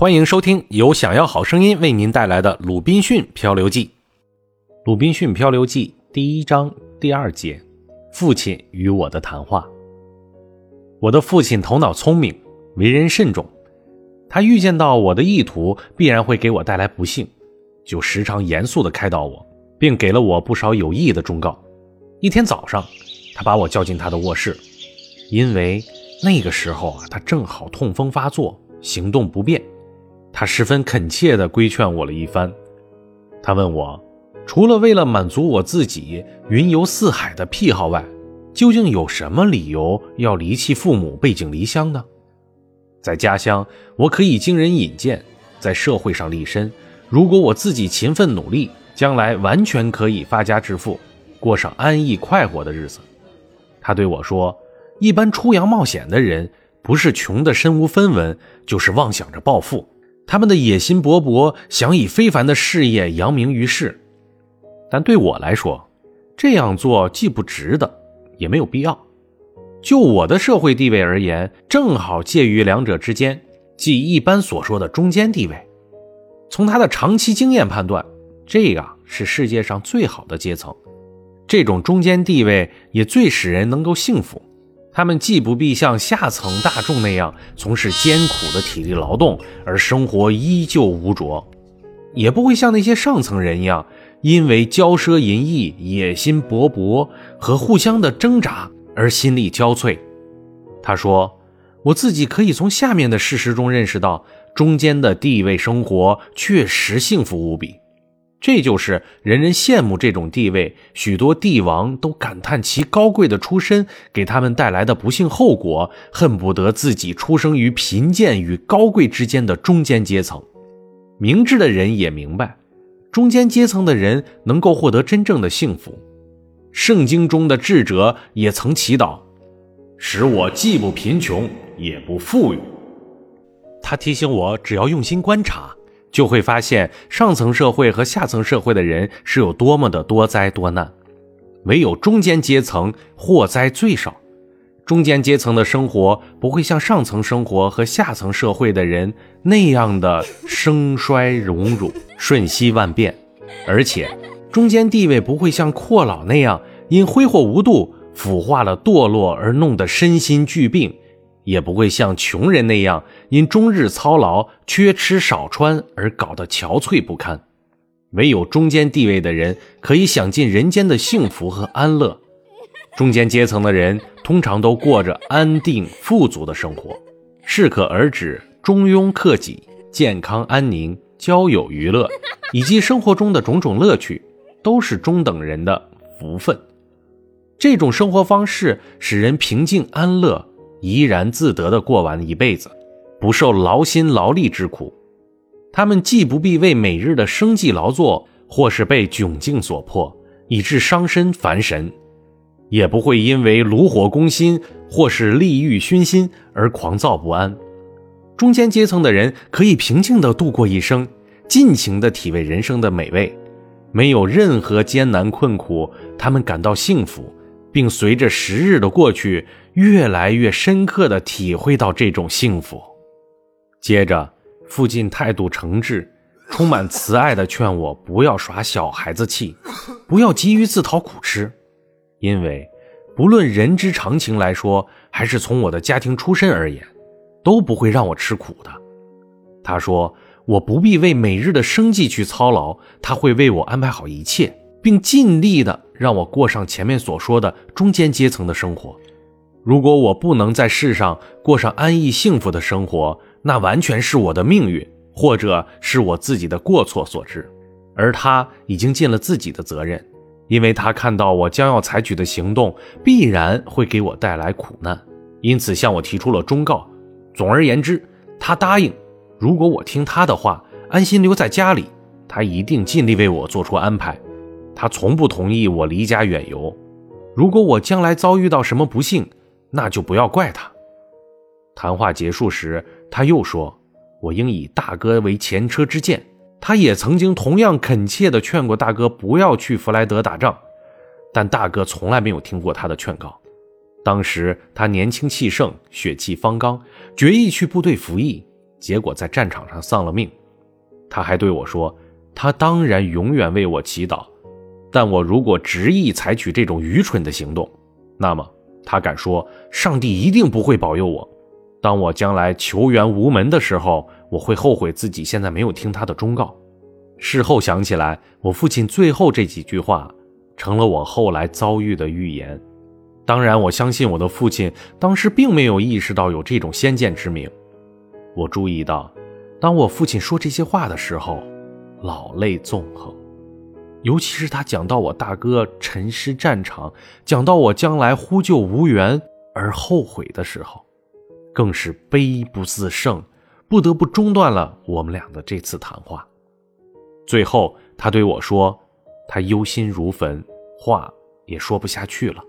欢迎收听由想要好声音为您带来的《鲁滨逊漂流记》。《鲁滨逊漂流记》第一章第二节：父亲与我的谈话。我的父亲头脑聪明，为人慎重。他预见到我的意图必然会给我带来不幸，就时常严肃地开导我，并给了我不少有益的忠告。一天早上，他把我叫进他的卧室，因为那个时候啊，他正好痛风发作，行动不便。他十分恳切地规劝我了一番。他问我，除了为了满足我自己云游四海的癖好外，究竟有什么理由要离弃父母、背井离乡呢？在家乡，我可以经人引荐；在社会上立身。如果我自己勤奋努力，将来完全可以发家致富，过上安逸快活的日子。他对我说：“一般出洋冒险的人，不是穷得身无分文，就是妄想着暴富。”他们的野心勃勃，想以非凡的事业扬名于世，但对我来说，这样做既不值得，也没有必要。就我的社会地位而言，正好介于两者之间，即一般所说的中间地位。从他的长期经验判断，这个是世界上最好的阶层。这种中间地位也最使人能够幸福。他们既不必像下层大众那样从事艰苦的体力劳动而生活依旧无着，也不会像那些上层人一样，因为骄奢淫逸、野心勃勃和互相的挣扎而心力交瘁。他说：“我自己可以从下面的事实中认识到，中间的地位生活确实幸福无比。”这就是人人羡慕这种地位，许多帝王都感叹其高贵的出身给他们带来的不幸后果，恨不得自己出生于贫贱与高贵之间的中间阶层。明智的人也明白，中间阶层的人能够获得真正的幸福。圣经中的智者也曾祈祷，使我既不贫穷也不富裕。他提醒我，只要用心观察。就会发现上层社会和下层社会的人是有多么的多灾多难，唯有中间阶层祸灾最少。中间阶层的生活不会像上层生活和下层社会的人那样的生衰荣辱、瞬息万变，而且中间地位不会像阔老那样因挥霍无度腐化了堕落而弄得身心俱病。也不会像穷人那样因终日操劳、缺吃少穿而搞得憔悴不堪。唯有中间地位的人可以享尽人间的幸福和安乐。中间阶层的人通常都过着安定富足的生活，适可而止、中庸克己、健康安宁、交友娱乐以及生活中的种种乐趣，都是中等人的福分。这种生活方式使人平静安乐。怡然自得地过完一辈子，不受劳心劳力之苦。他们既不必为每日的生计劳作，或是被窘境所迫，以致伤身烦神，也不会因为炉火攻心或是利欲熏心而狂躁不安。中间阶层的人可以平静地度过一生，尽情地体味人生的美味，没有任何艰难困苦，他们感到幸福。并随着时日的过去，越来越深刻地体会到这种幸福。接着，父亲态度诚挚、充满慈爱地劝我不要耍小孩子气，不要急于自讨苦吃，因为不论人之常情来说，还是从我的家庭出身而言，都不会让我吃苦的。他说，我不必为每日的生计去操劳，他会为我安排好一切。并尽力的让我过上前面所说的中间阶层的生活。如果我不能在世上过上安逸幸福的生活，那完全是我的命运，或者是我自己的过错所致。而他已经尽了自己的责任，因为他看到我将要采取的行动必然会给我带来苦难，因此向我提出了忠告。总而言之，他答应，如果我听他的话，安心留在家里，他一定尽力为我做出安排。他从不同意我离家远游。如果我将来遭遇到什么不幸，那就不要怪他。谈话结束时，他又说：“我应以大哥为前车之鉴。”他也曾经同样恳切地劝过大哥不要去弗莱德打仗，但大哥从来没有听过他的劝告。当时他年轻气盛，血气方刚，决意去部队服役。结果在战场上丧了命。他还对我说：“他当然永远为我祈祷，但我如果执意采取这种愚蠢的行动，那么他敢说，上帝一定不会保佑我。当我将来求援无门的时候，我会后悔自己现在没有听他的忠告。”事后想起来，我父亲最后这几句话，成了我后来遭遇的预言。当然，我相信我的父亲当时并没有意识到有这种先见之明。我注意到。当我父亲说这些话的时候，老泪纵横，尤其是他讲到我大哥沉尸战场，讲到我将来呼救无援而后悔的时候，更是悲不自胜，不得不中断了我们俩的这次谈话。最后，他对我说：“他忧心如焚，话也说不下去了。”